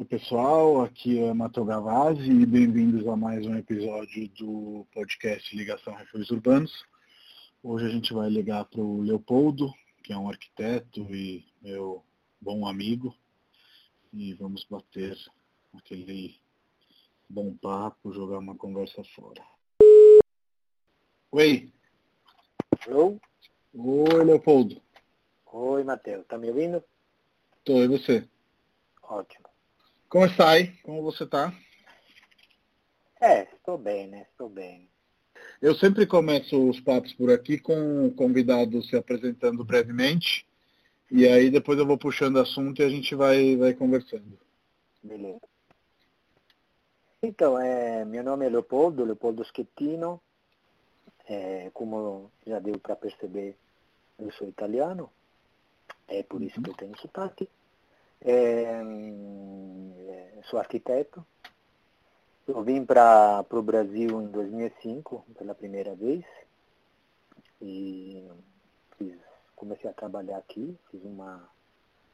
Oi pessoal, aqui é Matheus Gavazzi e bem-vindos a mais um episódio do podcast Ligação Refúgios Urbanos. Hoje a gente vai ligar para o Leopoldo, que é um arquiteto e meu bom amigo, e vamos bater aquele bom papo, jogar uma conversa fora. Oi! Oi, Leopoldo. Oi, Matheus. Tá me ouvindo? Tô, e você? Ótimo. Como está aí? Como você está? É, estou bem, né? Estou bem. Eu sempre começo os papos por aqui com o convidado se apresentando brevemente. E aí depois eu vou puxando assunto e a gente vai, vai conversando. Beleza. Então, é, meu nome é Leopoldo, Leopoldo Schettino. É, como já deu para perceber, eu sou italiano. É por isso que eu tenho sotaque. É, sou arquiteto. Eu vim para o Brasil em 2005 pela primeira vez e fiz, comecei a trabalhar aqui, fiz uma,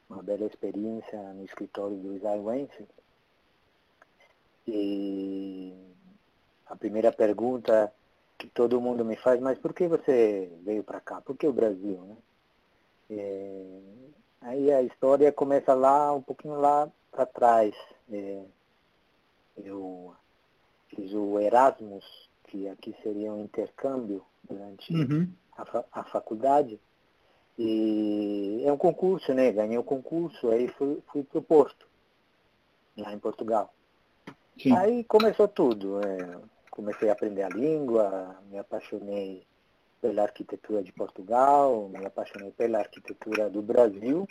uma bela experiência no escritório do Isaiah Wenzel. E a primeira pergunta que todo mundo me faz, mas por que você veio para cá? Por que o Brasil? Né? É, aí a história começa lá, um pouquinho lá para trás. É, eu fiz o Erasmus, que aqui seria um intercâmbio durante Uhum. a, fa a faculdade. E é um concurso, né? Ganhei o concurso, aí fui, fui para o Porto, lá em Portugal. Sim. Aí começou tudo. é, comecei a aprender a língua, me apaixonei pela arquitetura de Portugal, me apaixonei pela arquitetura do Brasil,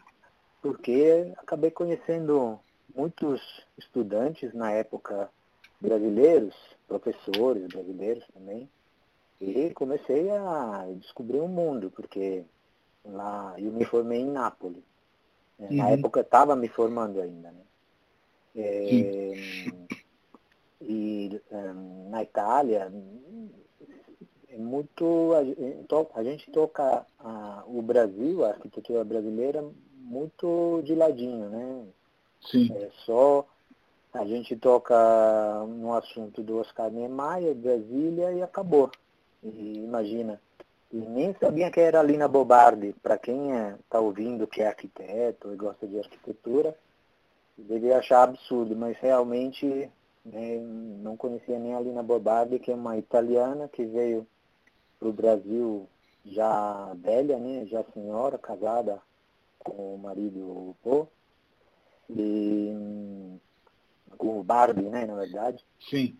porque acabei conhecendo muitos estudantes na época brasileiros, professores brasileiros também, e comecei a descobrir um mundo, porque lá eu me formei em Nápoles. É, Na Uhum. época eu estava me formando ainda, né? É, e hum, na Itália é muito a, gente toca a- o Brasil, a arquitetura brasileira muito de ladinho, né? Sim. É só a gente toca no assunto do Oscar Niemeyer, Brasília e acabou. E imagina, e nem sabia que era Lina Bobardi. Para quem está ouvindo que é arquiteto e gosta de arquitetura, deve achar absurdo, mas realmente né, não conhecia nem a Lina Bobardi, que é uma italiana que veio para o Brasil já velha, né, já senhora, casada com o marido Pô, e hum, com o Barbie, né, na verdade. Sim.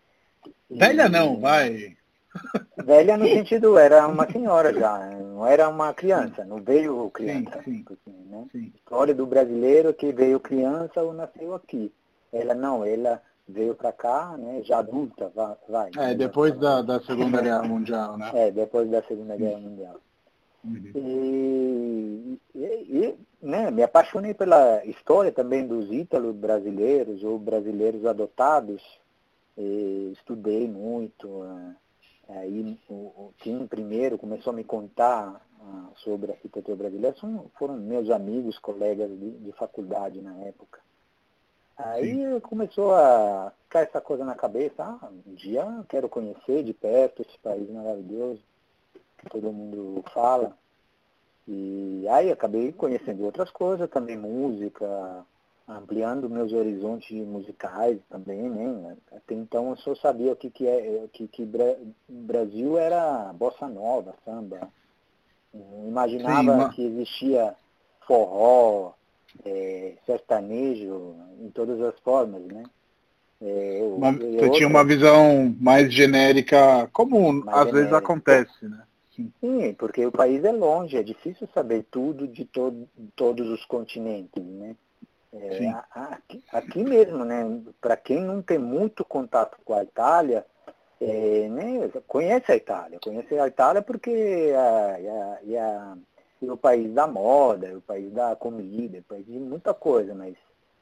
E- Velha não, vai. Velha no sentido, era uma senhora já, não era uma criança, não veio criança. sim. assim, né? Sim. História do brasileiro que veio criança ou nasceu aqui. Ela não, ela veio para cá, né, já adulta, vai. É, né, depois da, da Segunda Guerra Mundial, né? É, depois da Segunda Guerra Mundial. Uhum. E, e, e, né, me apaixonei pela história também dos ítalos brasileiros ou brasileiros adotados. E estudei muito. Aí o, o Tim primeiro começou a me contar ah, sobre a arquitetura brasileira. São, foram meus amigos, colegas de, de faculdade na época. Aí começou a ficar essa coisa na cabeça, ah, um dia quero conhecer de perto esse país maravilhoso que todo mundo fala. E aí acabei conhecendo outras coisas, também música, ampliando meus horizontes musicais também, né? Até então eu só sabia o que, que é, que, que Bra- Brasil era bossa nova, samba. Não imaginava Sim, que existia forró, eh, sertanejo, em todas as formas, né? Eh, eu- Uma- você tinha outra- uma visão mais genérica, como Mais às vezes genérica. acontece, né? Sim. Sim, porque o país é longe, é difícil saber tudo de to todos os continentes, né? É, a- a- aqui, aqui mesmo, né? Para quem não tem muito contato com a Itália, é, né? conhece a Itália, conhece a Itália porque é, é, é, a- é o país da moda, é o país da comida, é o país de muita coisa, mas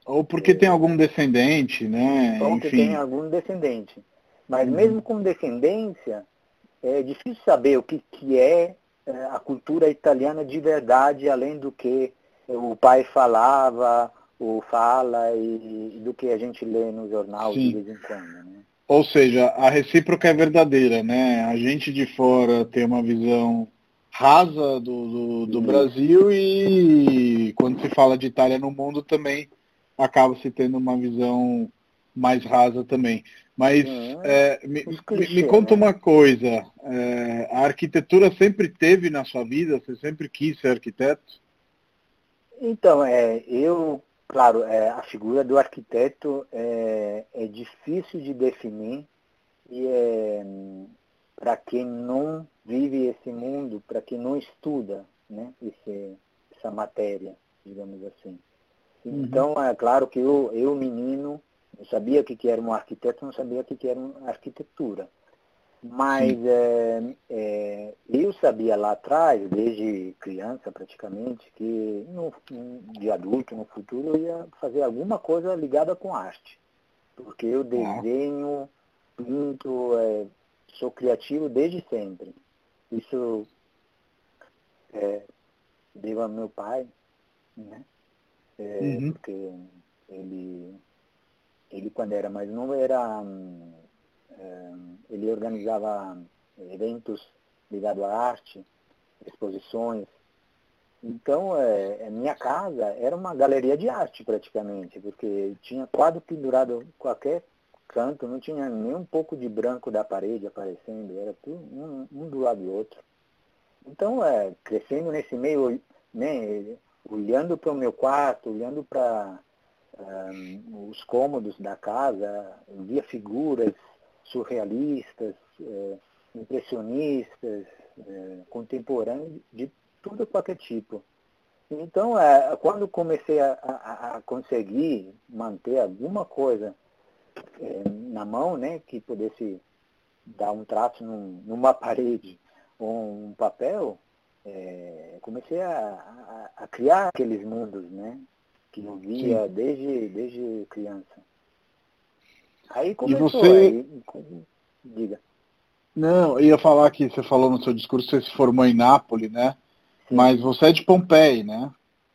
Ou porque tem algum descendente, né? Ou que Enfim. tem algum descendente. Mas Uhum. mesmo com descendência, é difícil saber o que, que é é, a cultura italiana de verdade, além do que o pai falava, ou fala e, do que a gente lê no jornal Sim. de vez em quando. Né? Ou seja, a recíproca é verdadeira, né? A gente de fora tem uma visão rasa do, do, do Brasil e quando se fala de Itália no mundo também acaba se tendo uma visão mais rasa também. Mas é, é, me, clichê, me, conta né? uma coisa, é, a arquitetura sempre teve na sua vida? Você sempre quis ser arquiteto? Então, é, eu, claro, é, a figura do arquiteto é, é difícil de definir e é, para quem não vive esse mundo, para quem não estuda né, esse, essa matéria, digamos assim. Uhum. Então, é claro que eu, eu menino, eu sabia o que, que era um arquiteto, não sabia o que, que era uma arquitetura. Mas é, é, eu sabia lá atrás, desde criança praticamente, que no, de adulto, no futuro, eu ia fazer alguma coisa ligada com arte. Porque eu desenho, pinto, é, sou criativo desde sempre. Isso é, devo ao meu pai, né? É, uhum. Porque ele, ele, quando era mais novo, era, é, ele organizava eventos ligados à arte, exposições. Então, é, a minha casa era uma galeria de arte, praticamente, porque tinha quadro pendurado qualquer canto, não tinha nem um pouco de branco da parede aparecendo, era tudo um, um do lado do outro. Então, é, crescendo nesse meio, né, olhando para o meu quarto, olhando para um, os cômodos da casa, via figuras surrealistas, é, impressionistas, é, contemporâneos, de tudo qualquer tipo. Então, é, quando comecei a, a, a, conseguir manter alguma coisa é, na mão, né, que pudesse dar um traço num, numa parede ou um papel, é, comecei a, a, a, criar aqueles mundos, né? Que eu via desde, desde criança. Aí começou, e você... Aí, diga. Não, eu ia falar que você falou no seu discurso, você se formou em Nápoles, né? Sim. Mas você é de Pompeia, né?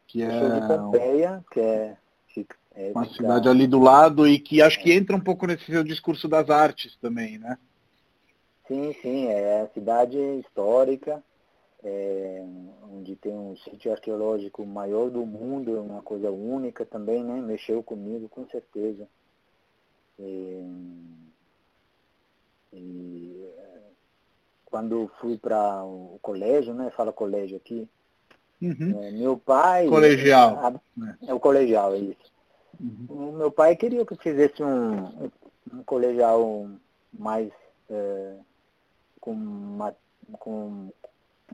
Que eu é sou de Pompeia, que é, é uma cidade ali do lado e que acho que entra um pouco nesse seu discurso das artes também, né? Sim, sim, é a cidade histórica, é, onde tem um sítio arqueológico maior do mundo, é uma coisa única também, né? Mexeu comigo, com certeza. E, e quando fui para o colégio, né? Fala colégio aqui. Uhum. É, meu pai. Colegial. A, é o colegial, é isso. Uhum. O meu pai queria que eu fizesse um, um colegial mais é, com, uma, com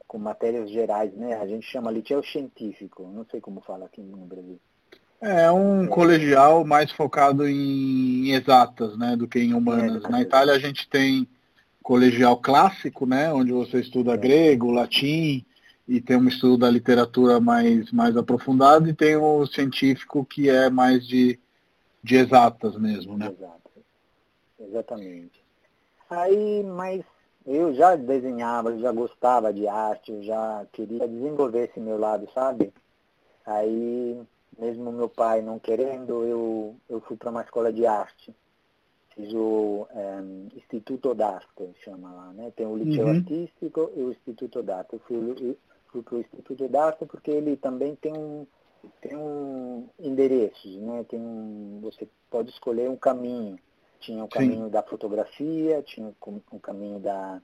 com matérias gerais, né? A gente chama ali de é científico, não sei como fala aqui no Brasil. É um é. colegial mais focado em exatas, né, do que em humanas. É, Na Itália a gente tem colegial clássico, né, onde você estuda é. grego, latim e tem um estudo da literatura mais mais aprofundado e tem o científico que é mais de de exatas mesmo, né? Exato. Exatamente. Aí, mas eu já desenhava, já gostava de arte, já queria desenvolver esse meu lado, sabe? Aí, mesmo meu pai não querendo, eu, eu fui para uma escola de arte. Fiz o é, Instituto d'Arte, chama lá, né? Tem o Liceu uhum. Artístico e o Instituto d'Arte. Eu fui para o Instituto d'Arte porque ele também tem um, tem um endereços, né? Tem um, você pode escolher um caminho tinha o caminho Sim. da fotografia, tinha o caminho da,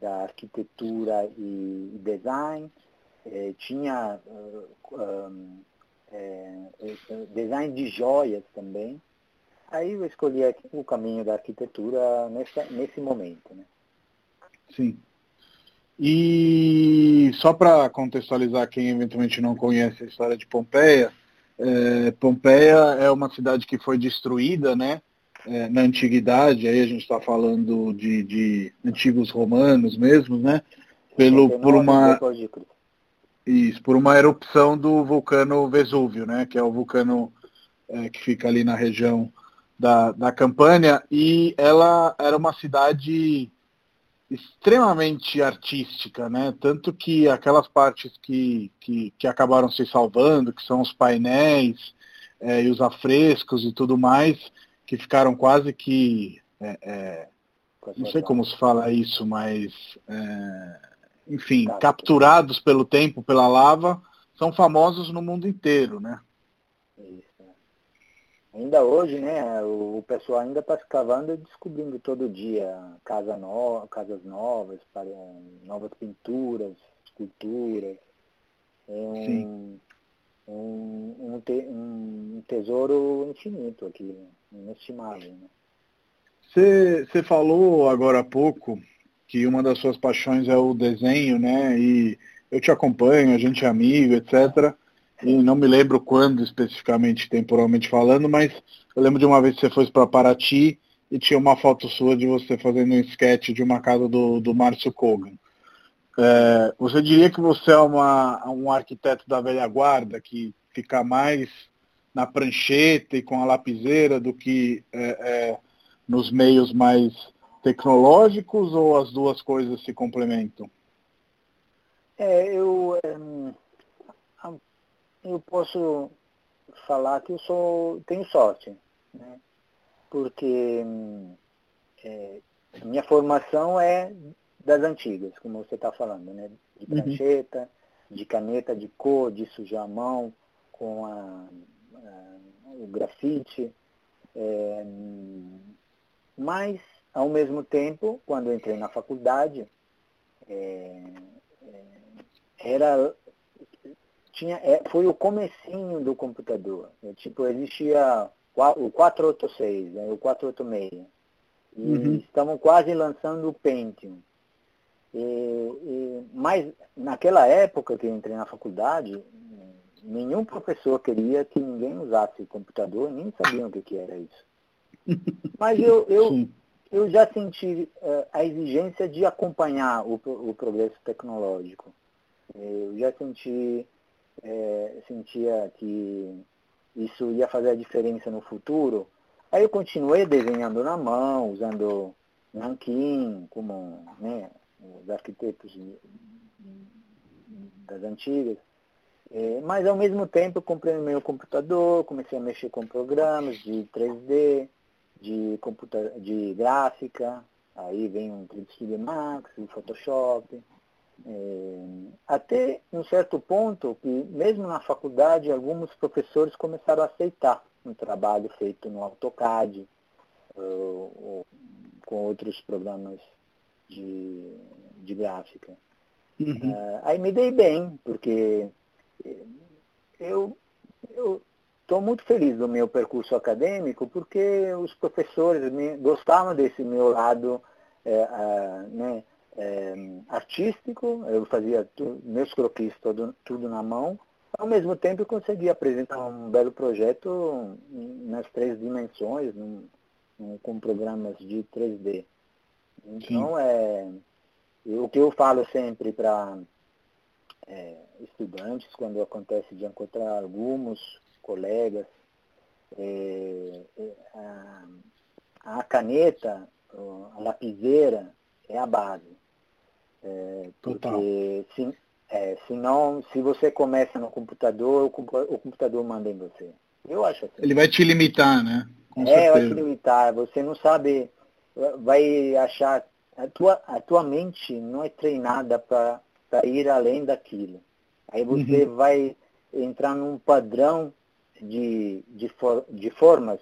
da arquitetura e design, eh, tinha uh, é, design de joias também. Aí eu escolhi o caminho da arquitetura nessa, nesse momento. Né? Sim. E só para contextualizar quem eventualmente não conhece a história de Pompeia, é, Pompeia é uma cidade que foi destruída, né? é, na antiguidade, aí a gente está falando de, de, antigos romanos mesmo, né? Pelo, por uma isso, por uma erupção do vulcano Vesúvio, né? Que é o vulcano é, que fica ali na região da, da Campânia e ela era uma cidade extremamente artística, né? Tanto que aquelas partes que, que, que acabaram se salvando, que são os painéis, é, e os afrescos e tudo mais, que ficaram quase que. É, é não sei como se fala isso, mas. É, enfim, capturados pelo tempo, pela lava, são famosos no mundo inteiro, né? Isso. Ainda hoje, né, o pessoal ainda está escavando e descobrindo todo dia casa no, casas novas, para, novas pinturas, esculturas. É um, um, um, te, um, tesouro infinito aqui, inestimável. Né? Você falou agora há pouco que uma das suas paixões é o desenho, né? E eu te acompanho, a gente é amigo, etc. E não me lembro quando especificamente, temporalmente falando, mas eu lembro de uma vez que você foi para Paraty e tinha uma foto sua de você fazendo um sketch de uma casa do, do Márcio Kogan. É, você diria que você é uma, um arquiteto da velha guarda, que fica mais na prancheta e com a lapiseira do que é, é, nos meios mais tecnológicos ou as duas coisas se complementam? É, eu, eu posso falar que eu sou, tenho sorte, né? porque é, minha formação é das antigas, como você está falando, né? de uhum. prancheta, uhum. de caneta de cor, de sujar a mão com a, a, o grafite. É, mas ao mesmo tempo, quando entrei na faculdade, é, é, era tinha é, foi o comecinho do computador. É, tipo, existia o 486, né, o 486. E uhum. estamos quase lançando o Pentium. E, e, mas naquela época que eu entrei na faculdade, nenhum professor queria que ninguém usasse computador, nem sabiam o que, que era isso. Mas eu, eu, eu já senti uh, a exigência de acompanhar o, o progresso tecnológico. Eu já senti, é, sentia que isso ia fazer a diferença no futuro. Aí eu continuei desenhando na mão, usando nanquim, como né, os arquitetos das antigas. É, mas ao mesmo tempo eu comprei o meu computador, comecei a mexer com programas de 3D, de, computa de gráfica, aí vem um 3D Studio Max, o Photoshop. É, até um certo ponto que mesmo na faculdade alguns professores começaram a aceitar um trabalho feito no AutoCAD ou, ou com outros programas de, de gráfica. Uhum. Uh, aí me dei bem, porque eu, estou muito feliz do meu percurso acadêmico porque os professores me, gostavam desse meu lado é, né, é, artístico, eu fazia tu, meus croquis todo, tudo na mão, ao mesmo tempo eu conseguia apresentar um belo projeto nas três dimensões, num, num, com programas de 3D. Então, é, o que eu falo sempre para é, estudantes, quando acontece de encontrar alguns colegas. É, é, a, a, caneta, a lapiseira é a base. É, porque se, é, senão, se você começa no computador, o, o, computador manda em você. Eu acho assim. Ele vai te limitar, né? Com é, certeza. vai te limitar. Você não sabe, vai achar. A tua, a tua mente não é treinada para ir além daquilo. Aí você uhum. vai entrar num padrão de, de, for, de formas,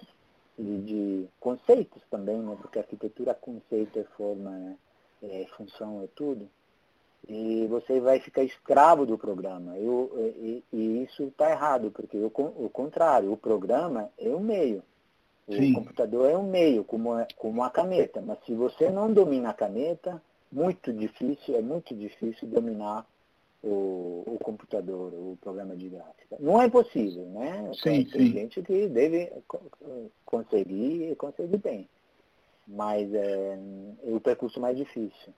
de, de, conceitos também, né? porque arquitetura conceito é forma, né? É função, é tudo. E você vai ficar escravo do programa. Eu, e, e isso está errado, porque o, o contrário, o programa é o meio. O Sim. computador é um meio, como, é, como a caneta. Mas se você não domina a caneta, muito difícil, é muito difícil dominar o, o computador, o programa de gráfica. Não é impossível, né? Sim, Tem sim. gente que deve conseguir e conseguir bem. Mas é, é o percurso mais difícil.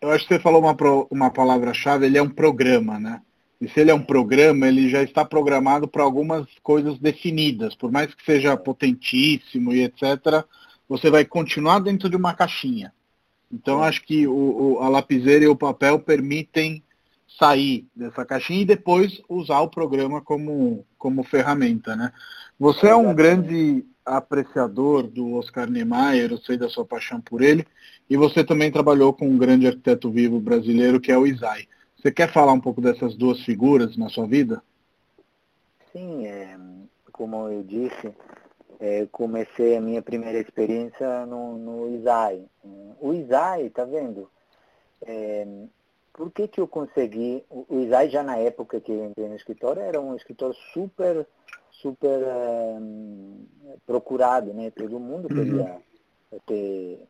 Eu acho que você falou uma, uma palavra-chave, ele é um programa, né? E se ele é um programa, ele já está programado para algumas coisas definidas. Por mais que seja potentíssimo e etc., você vai continuar dentro de uma caixinha. Então, acho que o, o, a lapiseira e o papel permitem sair dessa caixinha e depois usar o programa como, como ferramenta, né? Você é um grande apreciador do Oscar Niemeyer, eu sei da sua paixão por ele, e você também trabalhou com um grande arquiteto vivo brasileiro que é o Isai. Você quer falar um pouco dessas duas figuras na sua vida? Sim, é, como eu disse, é, comecei a minha primeira experiência no, no Isai. O Isai, tá vendo? É, por que, que eu consegui? O Isai já na época que eu entrei no escritório era um escritório super, super é, procurado, né? Todo mundo uhum. queria uhum. ter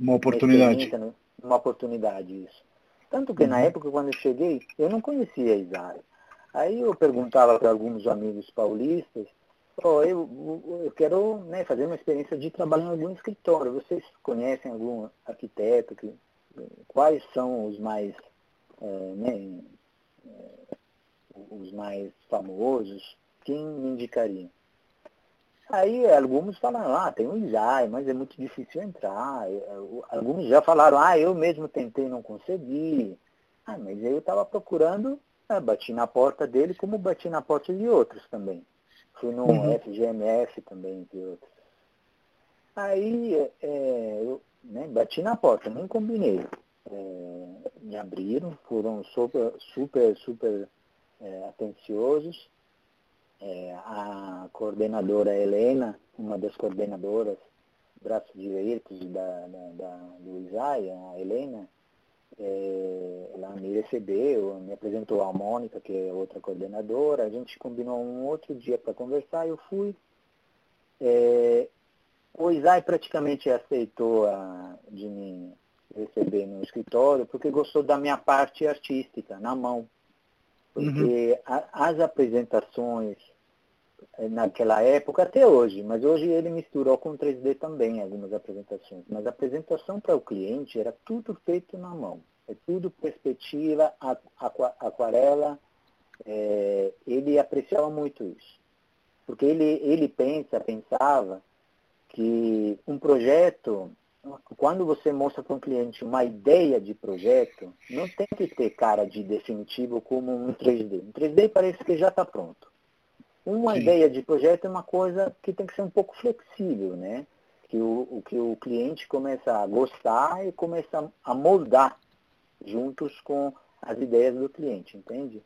uma oportunidade. Uma oportunidade, isso. Tanto que uhum. na época, quando eu cheguei, eu não conhecia Isai. Aí eu perguntava para alguns amigos paulistas, oh, eu, eu quero né, fazer uma experiência de trabalhar em algum escritório. Vocês conhecem algum arquiteto? Que, quais são os mais, é, né, é, os mais famosos? Quem me indicaria? Aí alguns falaram, ah, tem o Isai, mas é muito difícil entrar. Alguns já falaram, ah, eu mesmo tentei não consegui. Ah, mas eu estava procurando, ah, bati na porta dele como bati na porta de outros também. Fui no uhum. FGMF também, de outros. Aí é, eu né, bati na porta, nem combinei. É, me abriram, foram super, super, super é, atenciosos é, a coordenadora Helena, uma das coordenadoras, braços direitos da, da, da, do Isaia, a Helena, é, ela me recebeu, me apresentou a Mônica, que é outra coordenadora, a gente combinou um outro dia para conversar, eu fui. É, o Isai praticamente aceitou a, de me receber no escritório porque gostou da minha parte artística, na mão. Porque uhum. a, as apresentações eh, naquela época, até hoje, mas hoje ele misturou com 3D também algumas apresentações. Mas a apresentação para o cliente era tudo feito na mão. É tudo perspectiva, aquarela. É, ele apreciava muito isso. Porque ele, ele pensa, pensava que um projeto quando você mostra para um cliente uma ideia de projeto, não tem que ter cara de definitivo como um 3D. Um 3D parece que já está pronto. Uma Sim. ideia de projeto é uma coisa que tem que ser um pouco flexível, né? Que o, que o cliente começa a gostar e começa a moldar juntos com as ideias do cliente, entende?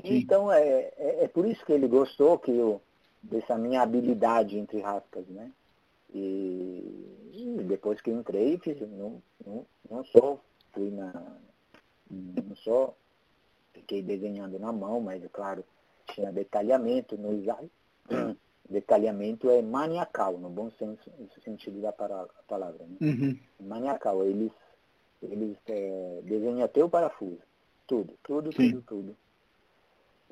Sim. Então é, é, é, por isso que ele gostou que eu, dessa minha habilidade entre rascas, né? E, depois que entrei, fiz, não, não, não só fui na. Não só fiquei desenhando na mão, mas é claro, tinha detalhamento no design. Detalhamento é maniacal, no bom senso, no sentido da palavra. Né? Uhum. Maniacal, eles, eles é, desenham até o parafuso. Tudo, tudo, Sim. tudo, tudo.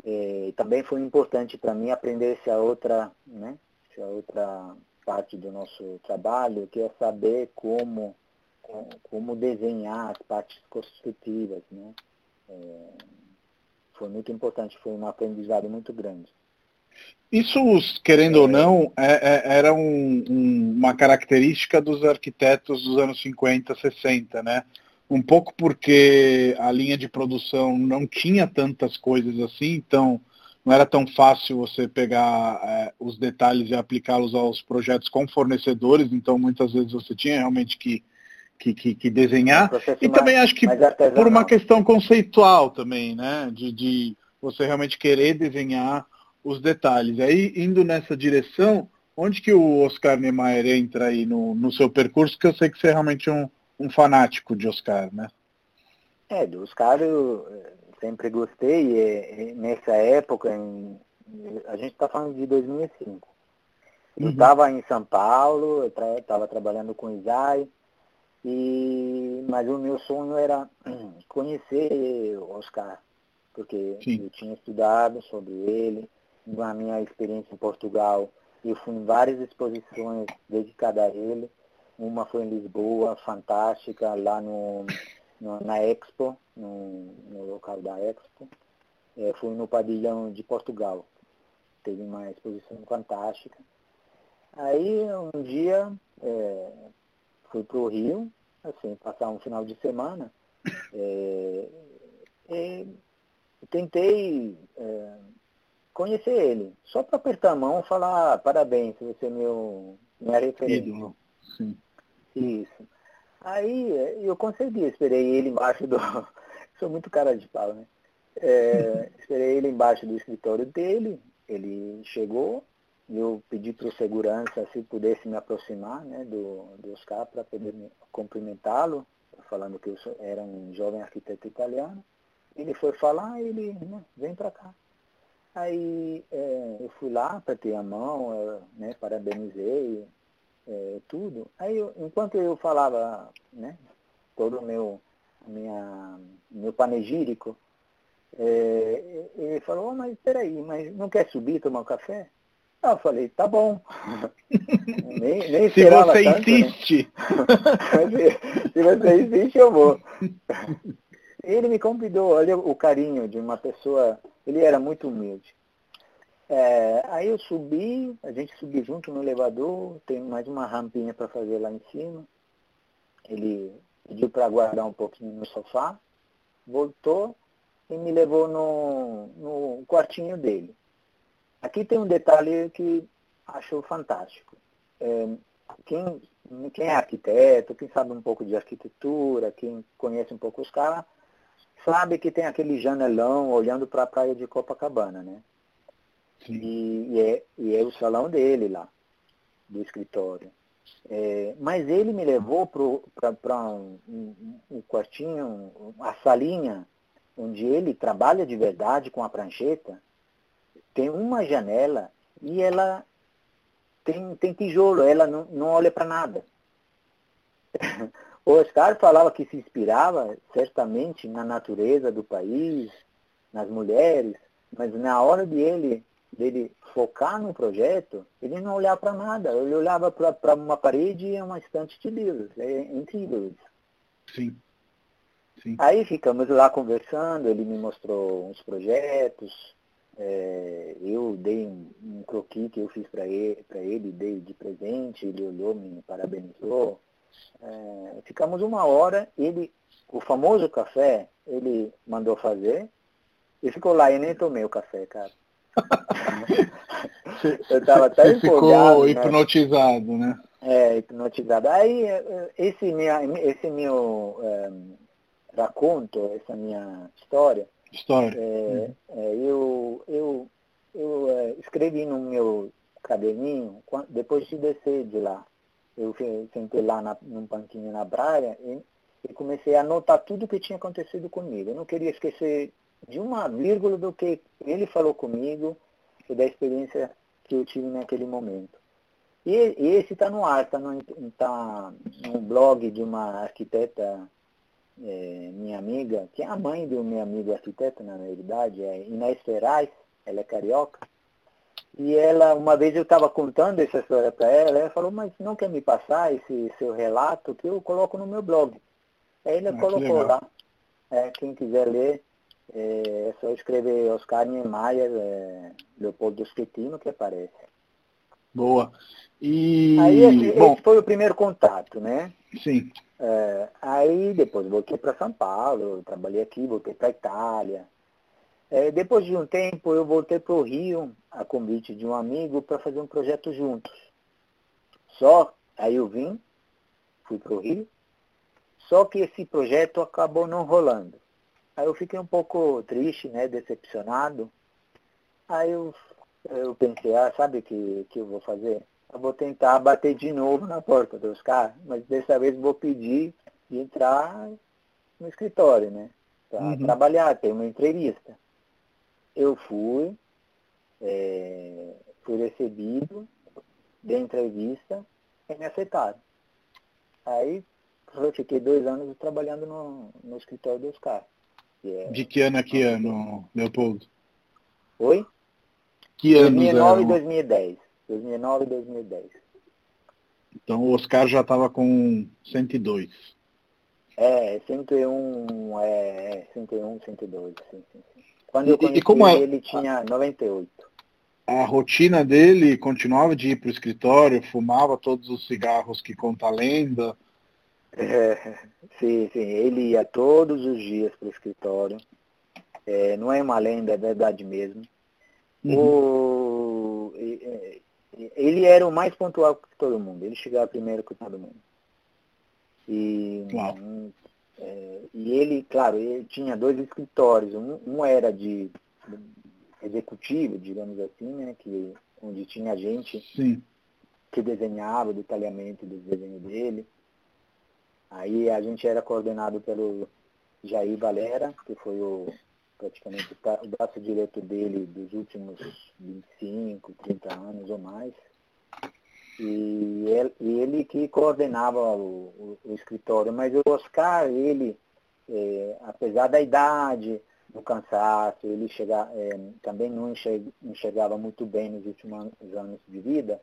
É, também foi importante para mim aprender essa outra, né, essa outra parte do nosso trabalho, que é saber como, como desenhar as partes construtivas. Né? É, foi muito importante, foi um aprendizado muito grande. Isso, querendo é, ou não, é, é, era um, um, uma característica dos arquitetos dos anos 50, 60, né? Um pouco porque a linha de produção não tinha tantas coisas assim, então não era tão fácil você pegar é, os detalhes e aplicá-los aos projetos com fornecedores, então muitas vezes você tinha realmente que, que, que, que desenhar. E mais, também acho que por uma questão conceitual também, né? De, de você realmente querer desenhar os detalhes. Aí, indo nessa direção, onde que o Oscar Niemeyer entra aí no, no seu percurso, que eu sei que você é realmente um, um fanático de Oscar, né? É, do Oscar eu sempre gostei, e, e nessa época, em, a gente está falando de 2005. Eu estava uhum. em São Paulo, eu estava trabalhando com o Isai, e, mas o meu sonho era conhecer o Oscar, porque Sim. eu tinha estudado sobre ele, na minha experiência em Portugal, eu fui em várias exposições dedicadas a ele. Uma foi em Lisboa, fantástica, lá no, no na Expo, no, no local da Expo. É, fui no pavilhão de Portugal. Teve uma exposição fantástica. Aí um dia é, fui para o Rio, assim, passar um final de semana. É, tentei é, conhecer ele. Só para apertar a mão e falar ah, parabéns, você é meu, minha referência. Ídolo. Sim. Isso. Aí eu consegui, esperei ele embaixo do. Sou muito cara de pau, né? É, esperei ele embaixo do escritório dele, ele chegou, eu pedi para o segurança se pudesse me aproximar né, do, do Oscar para poder cumprimentá-lo, falando que eu sou, era um jovem arquiteto italiano. Ele foi falar, ele, né, vem para cá. Aí é, eu fui lá, apertei a mão, é, né, parabenizei, é, tudo. Aí eu, enquanto eu falava, né, todo o meu, minha, meu panegírico, é, ele falou, oh, mas peraí, mas não quer subir tomar um café? Eu falei, tá bom. nem, nem Se você tanto, né? insiste. Né? se, você insiste, eu vou. Ele me convidou, olha o carinho de uma pessoa, ele era muito humilde. É, aí eu subi, a gente subiu junto no elevador, tem mais uma rampinha para fazer lá em cima. Ele pediu para aguardar um pouquinho no sofá, voltou e me levou no, no quartinho dele. Aqui tem um detalhe que acho fantástico. É, quem, quem é arquiteto, quem sabe um pouco de arquitetura, quem conhece um pouco os caras, sabe que tem aquele janelão olhando para a praia de Copacabana, né? E, é, e é o salão dele lá, do escritório. É, mas ele me levou para um, um, um, quartinho, a salinha, onde ele trabalha de verdade com a prancheta, tem uma janela e ela tem, tem tijolo, ela não, não olha para nada. o Oscar falava que se inspirava certamente na natureza do país, nas mulheres, mas na hora de ele dele focar no projeto, ele não olhava para nada, ele olhava para uma parede e uma estante de livros. É incrível isso. Sim. Sim. Aí ficamos lá conversando, ele me mostrou uns projetos, é, eu dei um, um croqui que eu fiz para ele, ele, dei de presente, ele olhou, me parabenizou. É, ficamos uma hora, ele, o famoso café, ele mandou fazer, e ficou lá e nem tomei o café, cara eu estava até Você ficou né? hipnotizado, né? É, hipnotizado. Aí, esse, minha, esse meu é, raconto, essa minha história, história. É, é, eu, eu, eu é, escrevi no meu caderninho, depois de descer de lá. Eu sentei lá na, num banquinho na praia e, e comecei a anotar tudo o que tinha acontecido comigo. Eu não queria esquecer de uma vírgula do que ele falou comigo e da experiência que eu tive naquele momento. E, esse está no ar, está no, tá no blog de uma arquiteta, é, minha amiga, que é a mãe do meu amigo arquiteto, na realidade, é Inés Ferraz, ela é carioca. E ela, uma vez eu estava contando essa história para ela, ela falou, mas não quer me passar esse seu relato que eu coloco no meu blog. Aí ela ah, colocou lá. É, quem quiser ler, é, é só escrever Oscar Niemeyer, é, Leopoldo Schettino, que aparece. Boa. E... Aí esse, Bom, esse foi o primeiro contato, né? Sim. É, aí depois voltei para São Paulo, trabalhei aqui, voltei para Itália. É, depois de um tempo eu voltei para o Rio, a convite de um amigo, para fazer um projeto juntos. Só aí eu vim, fui para o Rio, só que esse projeto acabou não rolando. Aí eu fiquei um pouco triste, né, decepcionado. Aí eu, eu pensei, ah, sabe o que, que eu vou fazer? Eu vou tentar bater de novo na porta dos caras, mas dessa vez vou pedir de entrar no escritório, né? Para uhum. trabalhar, ter uma entrevista. Eu fui, é, fui recebido, dei entrevista e me aceitaram. Aí eu fiquei dois anos trabalhando no, no escritório dos caras. É... De que ano a que ano, Leopoldo? Oi? Que ano? 2009 e 2010. 2009 e 2010. Então o Oscar já estava com 102. É, 101, é, 101, 102, sim, sim, sim. Quando eu conheci e como é? ele tinha 98. A rotina dele continuava de ir para o escritório, fumava todos os cigarros que conta a lenda, é, sim, sim. Ele ia todos os dias para o escritório. É, não é uma lenda, é verdade mesmo. Uhum. O, ele era o mais pontual que todo mundo, ele chegava primeiro que todo mundo. E, é, e ele, claro, ele tinha dois escritórios, um, um era de executivo, digamos assim, né, que, onde tinha gente Sim. que desenhava o detalhamento dos desenhos dele. Aí a gente era coordenado pelo Jair Valera, que foi o, praticamente o braço direito dele dos últimos 25, 30 anos ou mais. E ele, ele que coordenava o, o, o, escritório, mas o Oscar, ele, é, apesar da idade, do cansaço, ele chega, é, também não enxergava muito bem nos últimos anos de vida,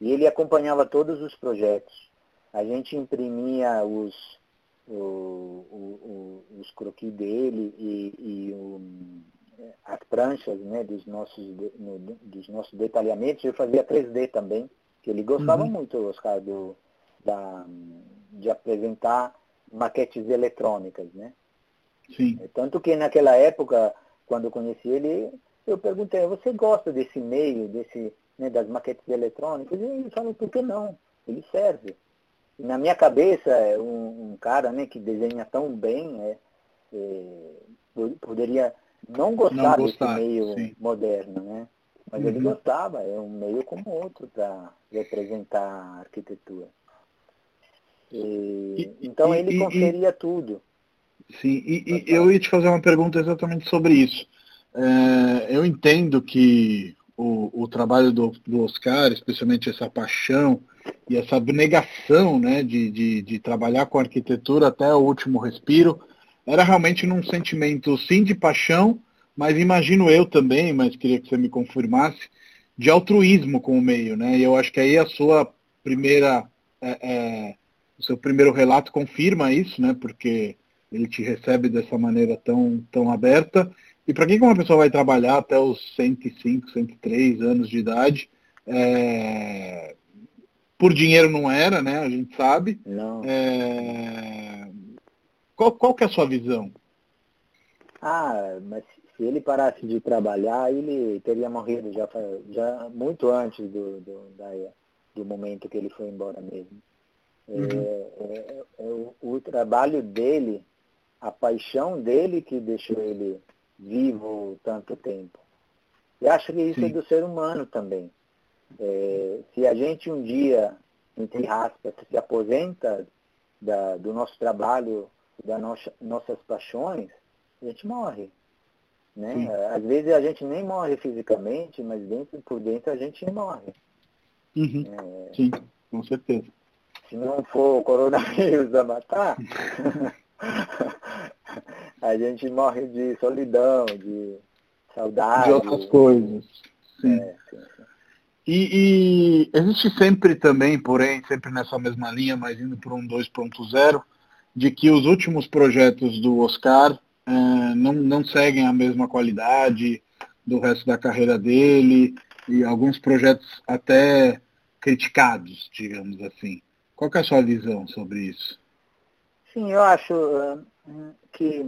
e ele acompanhava todos os projetos. A gente imprimia os, o, o, os croquis dele e, e o, as pranchas né, dos, nossos, no, dos nossos detalhamentos, eu fazia 3D também, que ele gostava uhum. muito, Oscar, do, da, de apresentar maquetes eletrônicas, né? Sim. É, tanto que naquela época, quando eu conheci ele, eu perguntei, você gosta desse meio, desse, né, das maquetes eletrônicas? E ele falou, por que não? Ele serve. Na minha cabeça, um, um cara né, que desenha tão bem, é, é, poderia não gostar, não gostar desse meio sim. moderno, né? Mas uhum. ele gostava, é um meio como outro para representar a arquitetura. E, e, então e, ele conferia tudo. Sim, e, eu ia te fazer uma pergunta exatamente sobre isso. É, eu entendo que o, o trabalho do, do, Oscar, especialmente essa paixão e essa abnegação né, de, de, de trabalhar com arquitetura até o último respiro, era realmente num sentimento sim de paixão, mas imagino eu também, mas queria que você me confirmasse, de altruísmo com o meio, né? E eu acho que aí a sua primeira, é, é, o seu primeiro relato confirma isso, né? Porque ele te recebe dessa maneira tão, tão aberta. E para que uma pessoa vai trabalhar até os 105, 103 anos de idade, é... por dinheiro não era, né? A gente sabe. Não. É... Qual, qual que é a sua visão? Ah, mas se ele parasse de trabalhar, ele teria morrido já, já muito antes do, do, da, do momento que ele foi embora mesmo. É, uhum. É, é, é, o, o, trabalho dele, a paixão dele que deixou ele vivo tanto tempo. E acho que isso é Sim. é do ser humano também. É, se a gente um dia, entre aspas, se aposenta da, do nosso trabalho, das nossa, nossas paixões, a gente morre. Né? Às vezes a gente nem morre fisicamente, mas dentro por dentro a gente morre. Uhum. É... Sim, com certeza. Se não for o coronavírus a matar, a gente morre de solidão, de saudade. De outras coisas. Sim. É, sim, sim. E, e, existe sempre também, porém, sempre nessa mesma linha, mas indo por um 2.0, de que os últimos projetos do Oscar é, não, não seguem a mesma qualidade do resto da carreira dele e alguns projetos até criticados, digamos assim. Qual é a sua visão sobre isso? Sim, eu acho uh, que,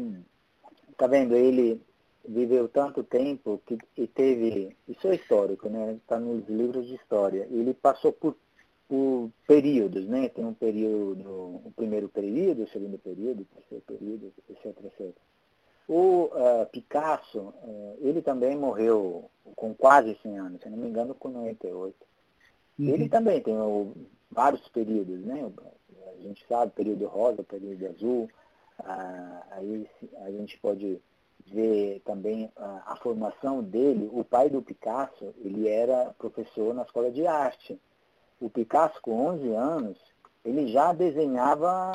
tá vendo, ele viveu tanto tempo que e teve, isso é histórico, né? Está nos livros de história. Ele passou por, por períodos, né? Tem um período, o primeiro período, o segundo período, o terceiro período, etc, etc. O uh, Picasso, uh, ele também morreu com quase 100 anos, se não me engano, com 98. Uhum. Ele também tem o, vários períodos, né? A gente sabe, período rosa, período azul. Uh, aí a gente pode ver também a formação dele. O pai do Picasso, ele era professor na escola de arte. O Picasso, com 11 anos, ele já desenhava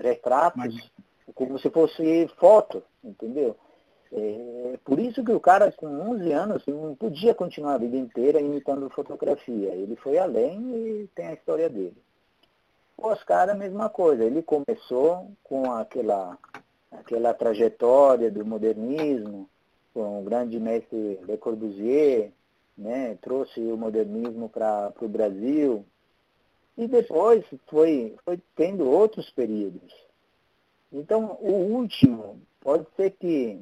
retratos Mas como se fosse foto, entendeu? É, por isso que o cara com 11 anos não podia continuar a vida inteira imitando fotografia. Ele foi além e tem a história dele. O Oscar a mesma coisa. Ele começou com aquela, aquela trajetória do modernismo, com o grande mestre Le Corbusier, né? trouxe o modernismo para o Brasil. E depois foi, foi tendo outros períodos. Então, o último, pode ser que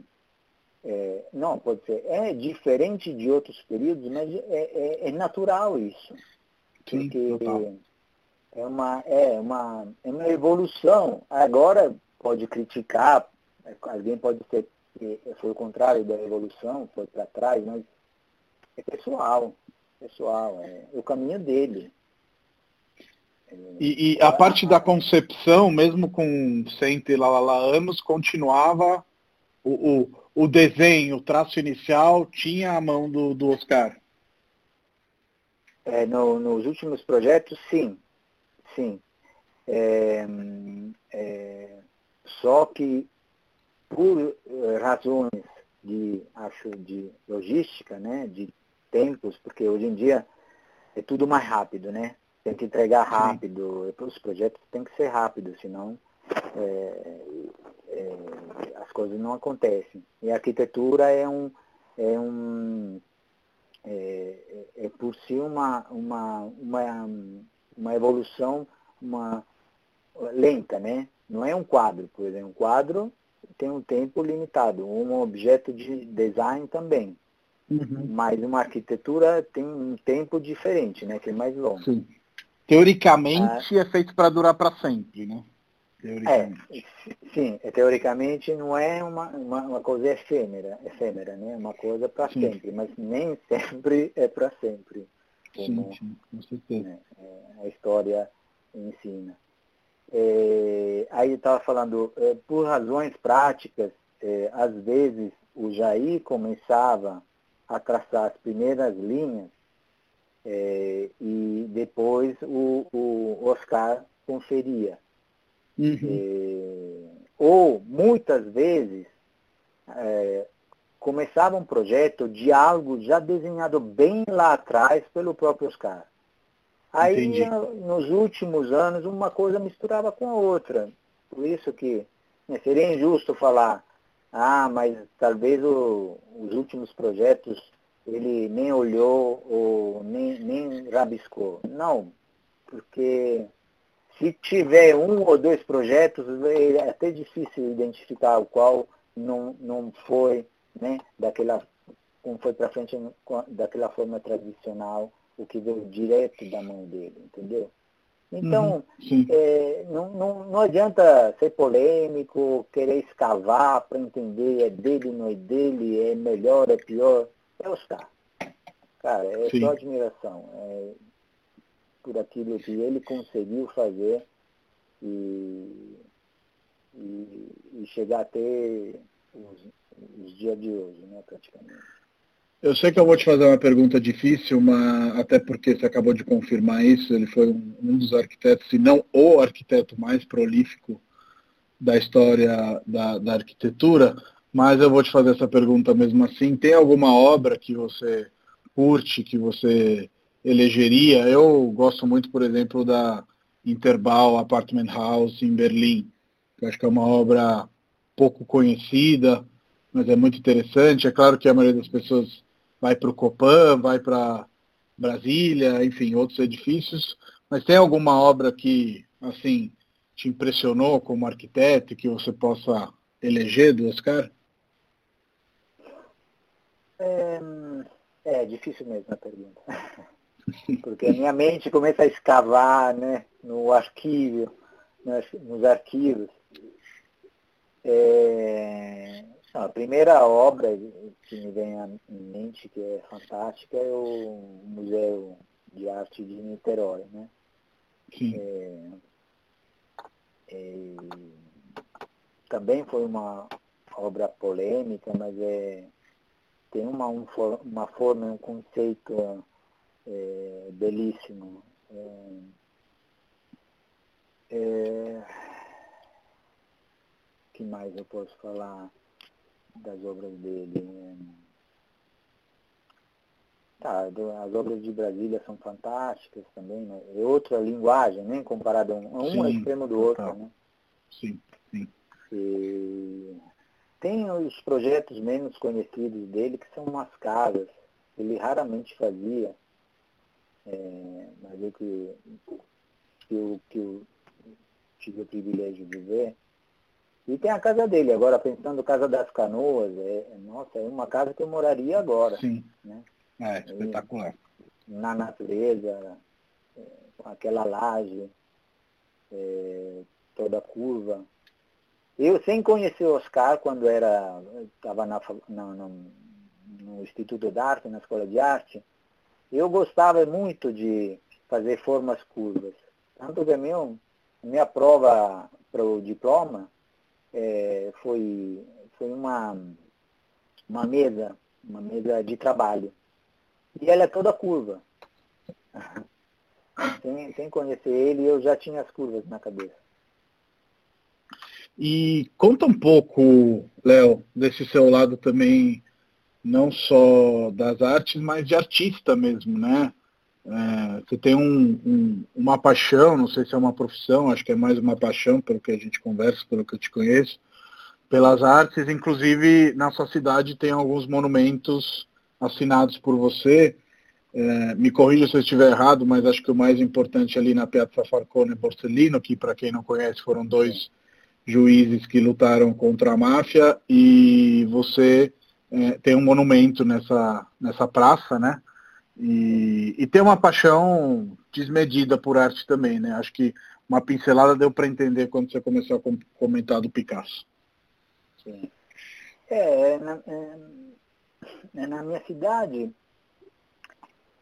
é, não, pode ser, é diferente de outros períodos, mas é, é, é natural isso. Sim, porque total. é uma, é, uma, é uma evolução. Agora pode criticar, alguém pode ser que foi o contrário da evolução, foi para trás, mas é pessoal, pessoal, é o caminho dele. E, e, a parte da concepção, mesmo com cento e lá, lá, lá anos, continuava o, o, o, desenho, o traço inicial, tinha a mão do, do Oscar? É, no, nos últimos projetos, sim. Sim. É, é, só que por eh, razões de, acho, de logística, né, de tempos, porque hoje em dia é tudo mais rápido, né? Tem que entregar rápido, os projetos têm que ser rápidos, senão é, é, as coisas não acontecem. E a arquitetura é um, é um é, é por si uma, uma, uma, uma evolução uma, lenta, né? Não é um quadro, por exemplo. Um quadro tem um tempo limitado, um objeto de design também. Uhum. Mas uma arquitetura tem um tempo diferente, né? Que é mais longo. Sim. Teoricamente ah, é feito para durar para sempre, né? É, sim, é, teoricamente não é uma, uma, uma, coisa efêmera, efêmera, né? Uma coisa para sempre, mas nem sempre é para sempre. Como, sim, sim, com certeza. Né, a história ensina. É, aí eu estava falando, é, por razões práticas, é, às vezes o Jair começava a traçar as primeiras linhas é, e depois o, o Oscar conferia. Uhum. É, ou, muitas vezes, é, começava um projeto de algo já desenhado bem lá atrás pelo próprio Oscar. Aí, Entendi. nos últimos anos, uma coisa misturava com a outra. Por isso que né, seria injusto falar, ah, mas talvez o, os últimos projetos ele nem olhou ou nem, nem rabiscou. Não, porque se tiver um ou dois projetos, é até difícil identificar o qual não, não foi né, daquela, como foi para frente daquela forma tradicional o que veio direto da mão dele, entendeu? Então, uhum, é, não, não, não adianta ser polêmico, querer escavar para entender é dele, não é dele, é melhor, é pior. É Oscar. Cara, é sim. só admiração. É, por aquilo que ele conseguiu fazer e, e, e chegar até os, os dias de hoje, né, praticamente. Eu sei que eu vou te fazer uma pergunta difícil, mas até porque você acabou de confirmar isso, ele foi um, um dos arquitetos, se não o arquiteto mais prolífico da história da, da, arquitetura, mas eu vou te fazer essa pergunta mesmo assim. Tem alguma obra que você curte, que você elegeria? Eu gosto muito, por exemplo, da Interbau Apartment House em Berlim, eu acho que é uma obra pouco conhecida, mas é muito interessante. É claro que a maioria das pessoas vai para o Copan, vai para Brasília, enfim, outros edifícios. Mas tem alguma obra que, assim, te impressionou como arquiteto que você possa eleger do Oscar? É, é difícil mesmo a pergunta. Porque a minha mente começa a escavar né, no arquivo, nos arquivos. É, não, a primeira obra que me vem à mente, que é fantástica, é o Museu de Arte de Niterói, né? É, é, também foi uma obra polêmica, mas é, tem uma, um, uma forma, um conceito é, belíssimo. É, é, que mais eu posso falar? Das obras dele. Né? Tá, as obras de Brasília são fantásticas também, né? É outra linguagem, né? Comparado a um, a um extremo do outro, tá. né? Sim, sim. E tem os projetos menos conhecidos dele, que são umas casas. Ele raramente fazia, é, mas eu que, que, eu, que eu tive o privilégio de ver, E tem a casa dele, agora pensando Casa das Canoas, é, nossa, é uma casa que eu moraria agora. Sim. Né? É, espetacular. E, na natureza, é, com aquela laje, é, toda curva. Eu, sem conhecer o Oscar, quando era estava na, na, no, no Instituto de Arte, na Escola de Arte, eu gostava muito de fazer formas curvas. Tanto que a minha, minha prova para o diploma é, foi, foi uma, uma mesa, uma mesa de trabalho. E ela é toda curva. sem, sem conhecer ele, eu já tinha as curvas na cabeça. E conta um pouco, Léo, desse seu lado também não só das artes, mas de artista mesmo, né? É, você tem um, um, uma paixão, não sei se é uma profissão, acho que é mais uma paixão, pelo que a gente conversa, pelo que eu te conheço, pelas artes. Inclusive, na sua cidade tem alguns monumentos assinados por você. É, me corrija se eu estiver errado, mas acho que o mais importante ali na Piazza Falcone Borsellino, que para quem não conhece foram dois juízes que lutaram contra a máfia, e você é, tem um monumento nessa, nessa praça, né? E, e tem uma paixão desmedida por arte também, né? Acho que uma pincelada deu para entender quando você começou a comentar do Picasso. Sim. É, na, é, na minha cidade,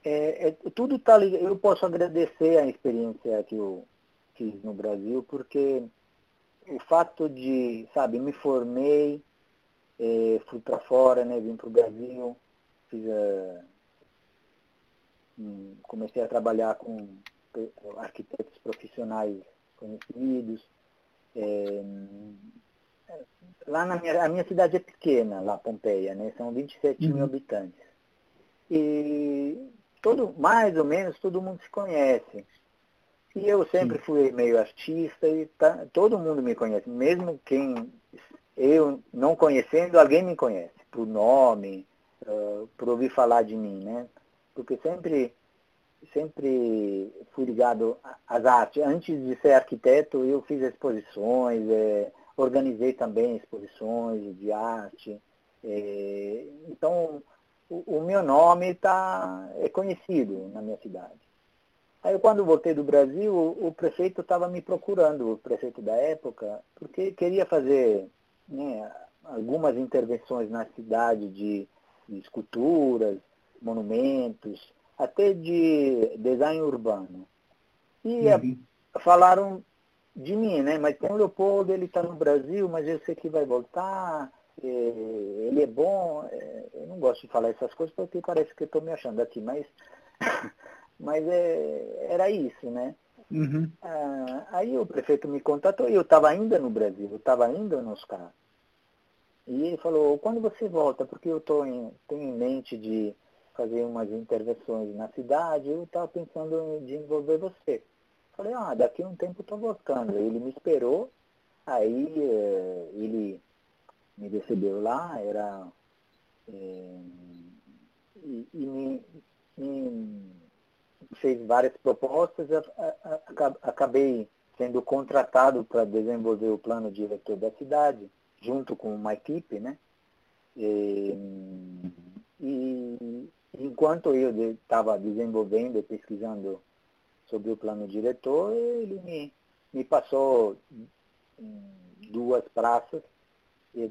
é, é, tudo está ligado. Eu posso agradecer a experiência que eu fiz no Brasil, porque o fato de, sabe, me formei, é, fui para fora, né, vim para o Brasil, fiz a, comecei a trabalhar com arquitetos profissionais conhecidos. É, lá na minha, a minha cidade é pequena, lá Pompeia, né, são 27 uhum. mil habitantes. E todo, mais ou menos todo mundo se conhece. E eu sempre fui meio artista e tá, todo mundo me conhece, mesmo quem eu não conhecendo, alguém me conhece, por nome, uh, por ouvir falar de mim, né? Porque sempre, sempre fui ligado às artes. Antes de ser arquiteto, eu fiz exposições, é, organizei também exposições de arte. É, então, o, o, meu nome tá, é conhecido na minha cidade. Aí quando voltei do Brasil, o, o prefeito estava me procurando, o prefeito da época, porque queria fazer né, algumas intervenções na cidade de, de esculturas, monumentos, até de design urbano. E uhum. falaram de mim, né? Mas tem o Leopoldo, ele está no Brasil, mas eu sei que vai voltar, é, ele é bom. É, eu não gosto de falar essas coisas porque parece que eu estou me achando aqui, mas, mas é, era isso, né? Uhum. Ah, aí o prefeito me contatou e eu estava ainda no Brasil, eu estava ainda no Oscar. E ele falou, quando você volta, porque eu tô em, tenho em mente de fazer umas intervenções na cidade, eu estava pensando em desenvolver você. Falei, ah, daqui a um tempo estou voltando. Ele me esperou, aí eh, ele me recebeu lá, era. Eh, e, e me, me fez várias propostas, acabei sendo contratado para desenvolver o plano diretor da cidade, junto com uma equipe, né? E, e enquanto eu estava desenvolvendo, pesquisando sobre o plano diretor, ele me, me passou duas praças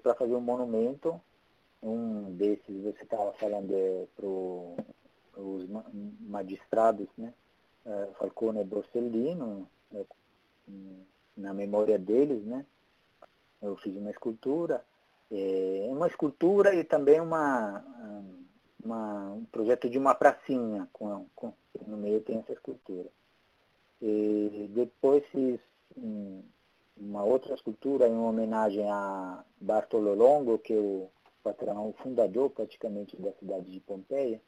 para fazer um monumento. Um desses, você estava falando é, para os magistrados, né? É, Falcone e Borsellino, é, na memória deles, né? Eu fiz uma escultura, é, uma escultura e também uma, uma, um projeto de uma pracinha, com, com, no meio tem essa escultura. E depois fiz um, uma outra escultura em homenagem a Bartolo Longo, que é o patrão, o fundador praticamente da cidade de Pompeia.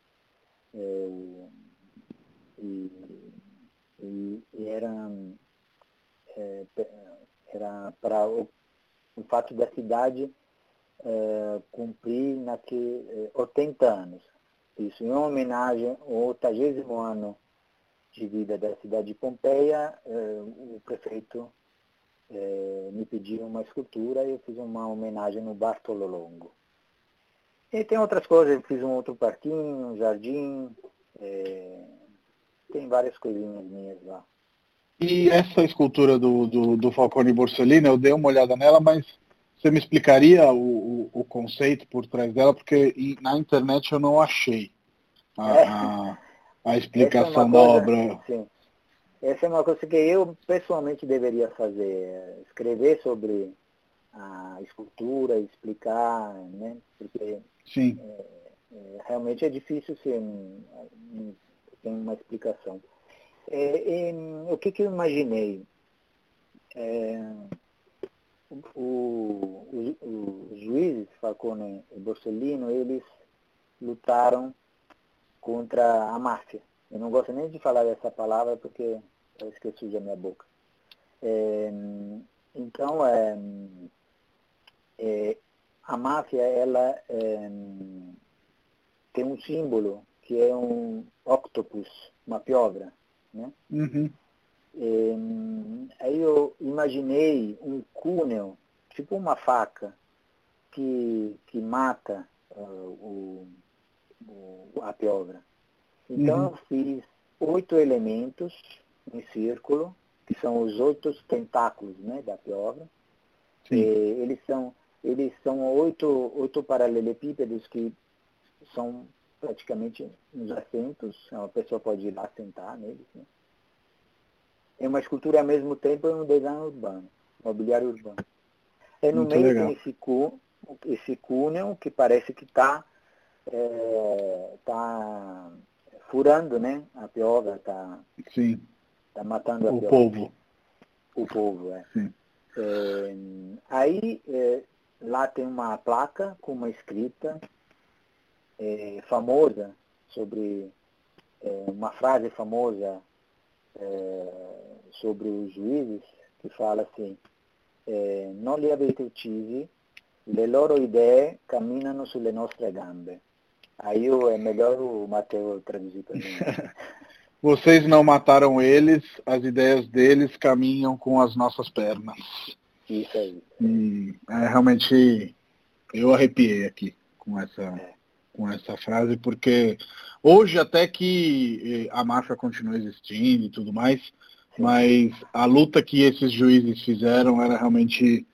É, e, e, e, era, é, era para o, o, fato da cidade é, cumprir naquele, 80 é, anos. Isso em homenagem ao 80 ano de vida da cidade de Pompeia, eh, o prefeito é, me pediram uma escultura e eu fiz uma homenagem no Bartolo Longo. E tem outras coisas, eu fiz um outro parquinho, um jardim, é, tem várias coisinhas minhas lá. E essa escultura do, do, do Falcone Borsellino, eu dei uma olhada nela, mas você me explicaria o, o, o conceito por trás dela? Porque na internet eu não achei a, é. a, a explicação é da obra. Sim. Essa é uma coisa que eu pessoalmente deveria fazer, escrever sobre a escultura, explicar, né? Porque Sim. É, é, realmente é difícil ser tem uma explicação. É, o que, que eu imaginei? É, o, os juízes, Falcone e Borsellino, eles lutaram contra a máfia. Eu não gosto nem de falar dessa palavra porque eu esqueci da minha boca. É, então, é, é, a máfia, ela é, tem um símbolo que é um octopus, uma piobra. Né? Uhum. Aí eu imaginei um cúnel, tipo uma faca, que, que mata uh, o, o, a piobra. Então uhum. eu fiz oito elementos em círculo, que são os oito tentáculos né, da piobra. eles são eles são oito, oito paralelepípedos que são praticamente uns assentos, a pessoa pode ir lá sentar neles. Né? É uma escultura ao mesmo tempo é um design urbano, mobiliário urbano. É no Muito meio legal. tem esse, cu, esse cúnel que parece que está é, tá furando né, a piova, está tá matando a o piova. povo. O povo, é. é aí é, lá tem uma placa com uma escrita é, famosa sobre é, uma frase famosa é, sobre os juízes que fala assim é, non li avete uccisi le loro idee camminano sulle nostre gambe aí é melhor o Mateus traduzir para mim Vocês não mataram eles, as ideias deles caminham com as nossas pernas. Isso aí. E, é, realmente eu arrepiei aqui com essa, é com essa frase, porque hoje até que eh, a máfia continua existindo e tudo mais, mas a luta que esses juízes fizeram era realmente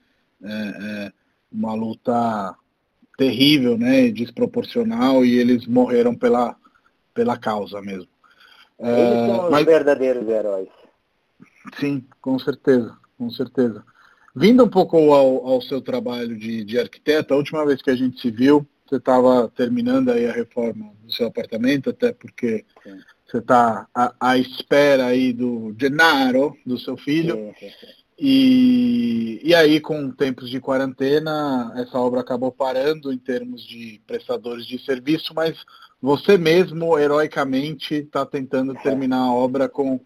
é, é, uma luta terrível, né, desproporcional, e eles morreram pela, pela causa mesmo. Eles são os verdadeiros heróis. Sim, com certeza, com certeza. Vindo um pouco ao, ao seu trabalho de, de arquiteto, a última vez que a gente se viu, você estava terminando aí a reforma do seu apartamento, até porque sim. você está à, à, espera aí do Gennaro, do seu filho. Sim, sim, e, e aí, com tempos de quarentena, essa obra acabou parando em termos de prestadores de serviço, mas você mesmo, heroicamente, está tentando terminar a obra com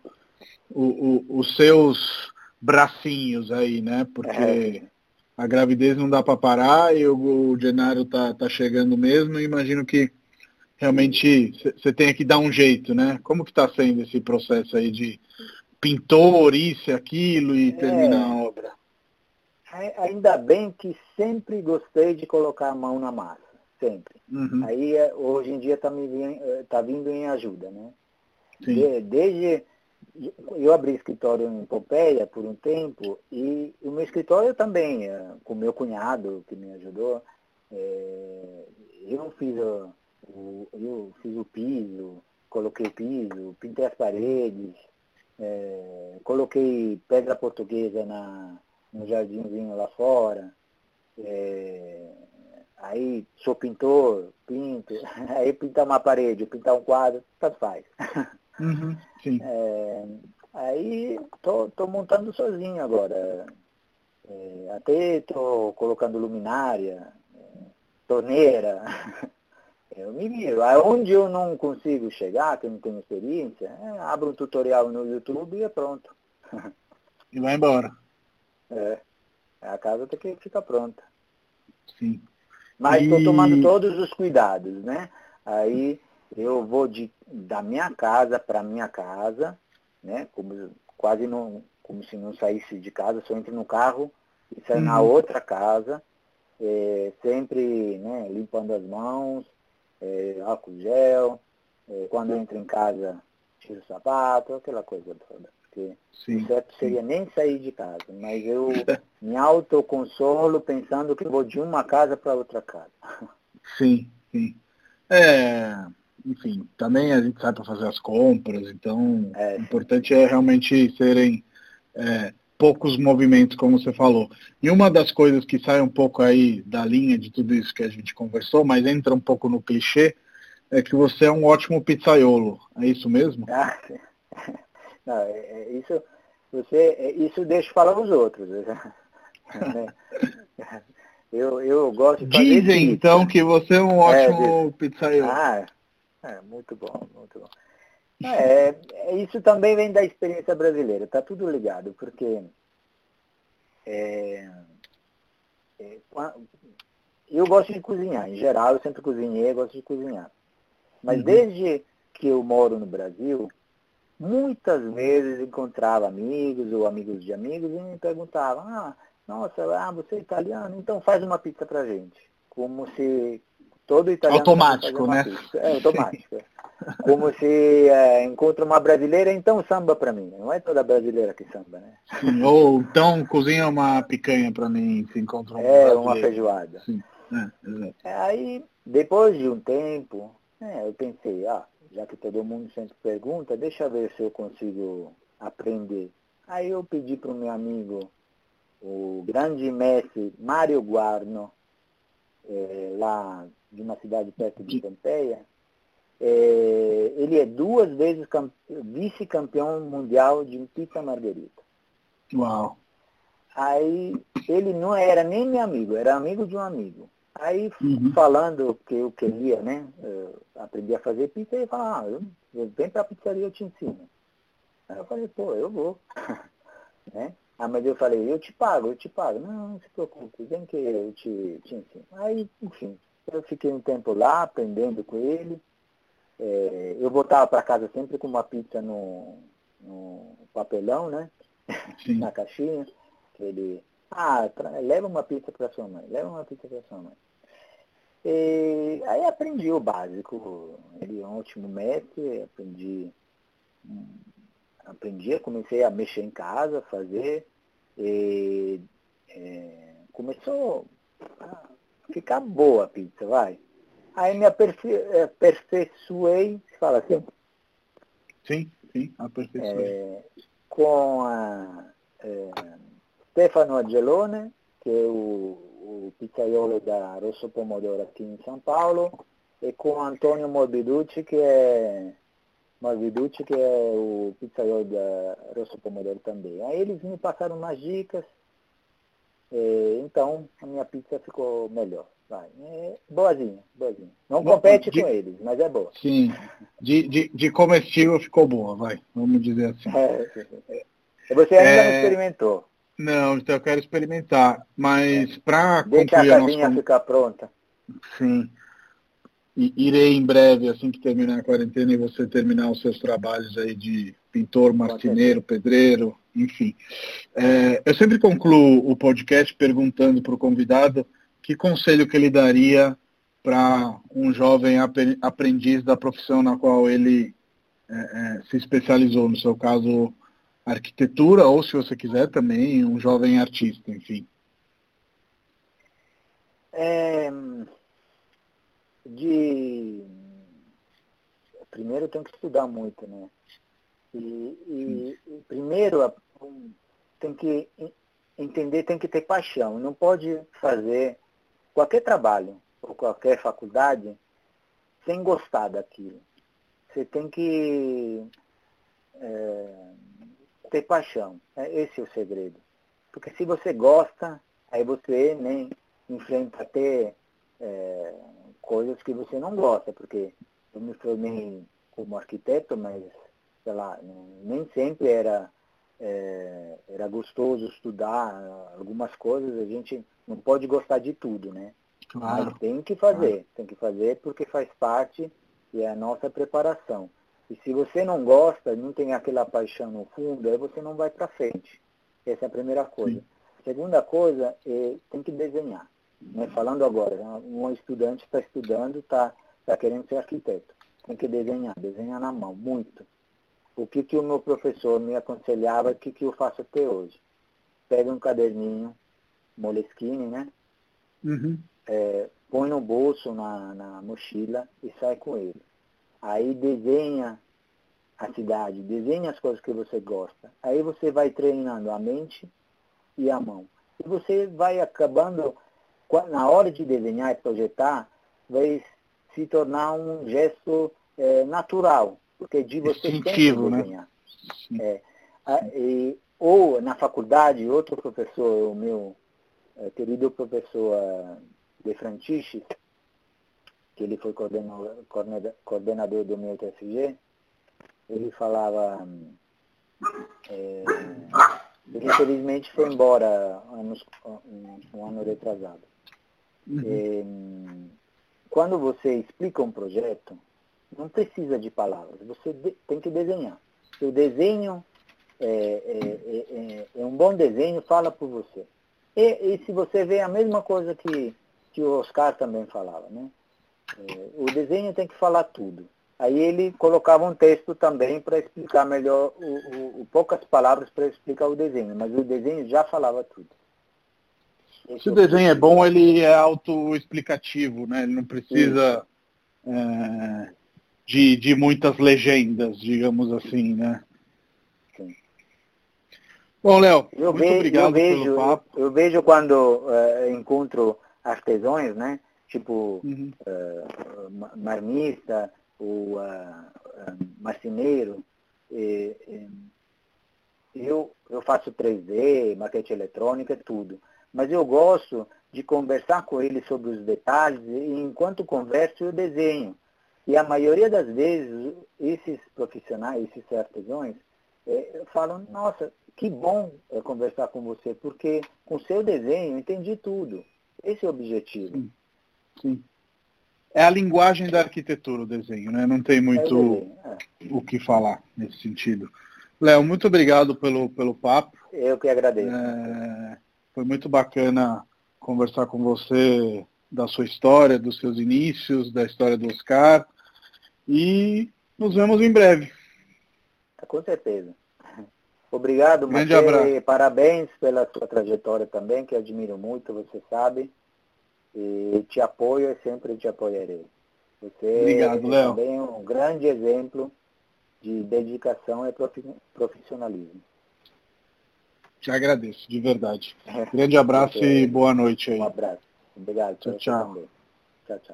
o, o, os seus bracinhos aí, né? Porque é a gravidez não dá para parar e o, o Genaro tá, tá chegando mesmo. E imagino que realmente você tenha que dar um jeito, né? Como que está sendo esse processo aí de pintor, isso, aquilo e terminar é, a obra? Ainda bem que sempre gostei de colocar a mão na massa, sempre. Uhum. Aí é, hoje em dia está tá vindo em ajuda, né? De, desde eu abri escritório em Pompeia por um tempo e o meu escritório também, é, com meu cunhado que me ajudou, é, eu fiz o, eu fiz o piso, coloquei o piso, pintei as paredes, é, coloquei pedra portuguesa na, no jardinzinho lá fora. É, aí sou pintor, pinto, aí pintar uma parede, pintar um quadro, tanto faz. Uhum, é, aí tô, tô montando sozinho agora. É, até estou colocando luminária, é, torneira. Eu me viro. Onde eu não consigo chegar, que eu não tenho experiência, é, abro um tutorial no YouTube e é pronto. E vai embora. É. A casa tem que ficar pronta. Sim. Mas estou e... tomando todos os cuidados, né? Aí eu vou de, da minha casa para minha casa, né? Como quase não, como se não saísse de casa, só entra no carro e sai uhum. na outra casa, é, sempre né, limpando as mãos, é, álcool gel, é, quando entra em casa, tira o sapato, aquela coisa toda. Porque sim, o certo seria sim. nem sair de casa, mas eu me autoconsolo pensando que vou de uma casa para outra casa. Sim, sim. É, enfim, também a gente sai para fazer as compras, então é, o importante é realmente serem é, poucos movimentos, como você falou. E uma das coisas que sai um pouco aí da linha de tudo isso que a gente conversou, mas entra um pouco no clichê, é que você é um ótimo pizzaiolo. É isso mesmo? Ah, não, é, é, isso, você, é, isso deixa falar os outros. eu, eu gosto de Dizem então que você é um ótimo é, pizzaiolo. Ah, é, muito bom, muito bom. É, é, isso também vem da experiência brasileira, está tudo ligado, porque é, é, eu gosto de cozinhar, em geral eu sempre cozinhei, gosto de cozinhar. Mas uhum. desde que eu moro no Brasil, muitas vezes encontrava amigos ou amigos de amigos e me perguntavam, ah, nossa, ah, você é italiano, então faz uma pizza pra gente. Como se todo italiano... Automático, né? É, automático. É. Como se é, encontra uma brasileira, então samba para mim. Não é toda brasileira que samba, né? Sim, ou então cozinha uma picanha para mim, se encontra uma É, uma feijoada. Sim. É, é, aí, depois de um tempo, é, eu pensei, ah, já que todo mundo sempre pergunta, deixa eu ver se eu consigo aprender. Aí eu pedi para o meu amigo, o grande mestre Mário Guarno, é, lá de uma cidade perto de Pompeia, é, ele é duas vezes vice-campeão mundial de pizza margarita. Uau! Aí ele não era nem meu amigo, era amigo de um amigo. Aí uhum. falando que eu queria, né, eu aprendi a fazer pizza, ele falou, ah, eu, vem pra pizzaria, eu te ensino. Aí eu falei, pô, eu vou. né? Ah, mas eu falei, eu te pago, eu te pago. Não, não se preocupe, vem que eu te, te ensino. Aí, enfim, eu fiquei um tempo lá aprendendo com ele. É, eu voltava para casa sempre com uma pizza no, no papelão, né? Na caixinha. Ele, ah, leva uma pizza para sua mãe, leva uma pizza para sua mãe. E aí aprendi o básico. Ele é um ótimo mestre, aprendi, aprendi, comecei a mexer em casa, fazer. E, é, começou a ficar boa a pizza, vai. Aí me aperfei, é, aperfeiçoei, fala assim? Sim, sim, aperfeiçoei. É, com a é, Stefano Angelone, que é o, o pizzaiolo da Rosso Pomodoro aqui em São Paulo, e com Antonio Morbiducci, que é Morbiducci, que é o pizzaiolo da Rosso Pomodoro também. Aí eles me passaram umas dicas, então a minha pizza ficou melhor. Vai. É boazinha, boazinha. Não compete de, com eles, mas é boa. Sim. De, de, de comestível ficou boa, vai. Vamos dizer assim. É, você ainda é... não experimentou. Não, então eu quero experimentar. Mas é. para concluir a, a nossa... ficar pronta. Sim. E, irei em breve, assim que terminar a quarentena e você terminar os seus trabalhos aí de pintor, marceneiro, pedreiro, enfim. É, eu sempre concluo o podcast perguntando para o convidado que conselho que ele daria para um jovem aprendiz da profissão na qual ele é, é, se especializou, no seu caso, arquitetura, ou se você quiser também, um jovem artista, enfim? É, de primeiro tem que estudar muito, né? E, e, primeiro tem que entender, tem que ter paixão. Não pode fazer qualquer trabalho ou qualquer faculdade sem gostar daquilo. Você tem que é, ter paixão. É, esse é o segredo. Porque se você gosta, aí você nem enfrenta até é, coisas que você não gosta, porque eu me formei como arquiteto, mas sei lá, nem sempre era, é, era gostoso estudar algumas coisas, a gente não pode gostar de tudo, né? Claro. Mas tem que fazer, claro. tem que fazer porque faz parte e é a nossa preparação. E se você não gosta, não tem aquela paixão no fundo, aí você não vai para frente. Essa é a primeira coisa. Sim. Segunda coisa, é, tem que desenhar. Né? Falando agora, um estudante está estudando, está tá querendo ser arquiteto. Tem que desenhar, desenhar na mão, muito. O que, que o meu professor me aconselhava, o que, que eu faço até hoje? Pega um caderninho, Moleskine, né? Uhum. É, põe no bolso, na, na mochila e sai com ele. Aí desenha a cidade, desenha as coisas que você gosta. Aí você vai treinando a mente e a mão. E você vai acabando, na hora de desenhar e projetar, vai se tornar um gesto é, natural, porque de você Instintivo, desenhar. Né? É, e, ou na faculdade, outro professor, o meu é, querido professor é, De Frantiches, que ele foi coordenador, coordenador do meu TFG, ele falava, é, ele infelizmente foi embora anos, um, um ano retrasado. Uhum. É, quando você explica um projeto, não precisa de palavras, você tem que desenhar. O desenho é, é, é, é, um bom desenho, fala por você. E, e, se você vê a mesma coisa que, que o Oscar também falava, né? É, o desenho tem que falar tudo. Aí ele colocava um texto também para explicar melhor, o, o, o poucas palavras para explicar o desenho, mas o desenho já falava tudo. Esse Se o desenho é bom, ele é autoexplicativo, né? Ele não precisa é, de, de muitas legendas, digamos assim, né? Sim. Bom, Léo, muito vejo, obrigado vejo, pelo papo. Eu, eu vejo quando uh, encontro artesãos, né? Tipo uhum. uh, marmista, o uh, marceneiro. E, e, eu, eu faço 3D, maquete eletrônica, tudo mas eu gosto de conversar com ele sobre os detalhes e enquanto converso eu desenho. E a maioria das vezes esses profissionais, esses artesãos, é, falam, nossa, que bom é, conversar com você, porque com seu desenho eu entendi tudo. Esse é o objetivo. Sim. Sim. É a linguagem da arquitetura o desenho, né? Não tem muito é, é. o que falar nesse sentido. Léo, muito obrigado pelo, pelo papo. Eu que agradeço. É... Foi muito bacana conversar com você da sua história, dos seus inícios, da história do Oscar. E nos vemos em breve. Com certeza. Obrigado, Grande abraço. Parabéns pela sua trajetória também, que admiro muito, você sabe. E te apoio e sempre te apoiarei. Você Obrigado, é Léo. também um grande exemplo de dedicação e profissionalismo. Te agradeço, de verdade. Grande abraço e boa noite aí. Um abraço. Obrigado. Tchau, tchau. Tchau, tchau.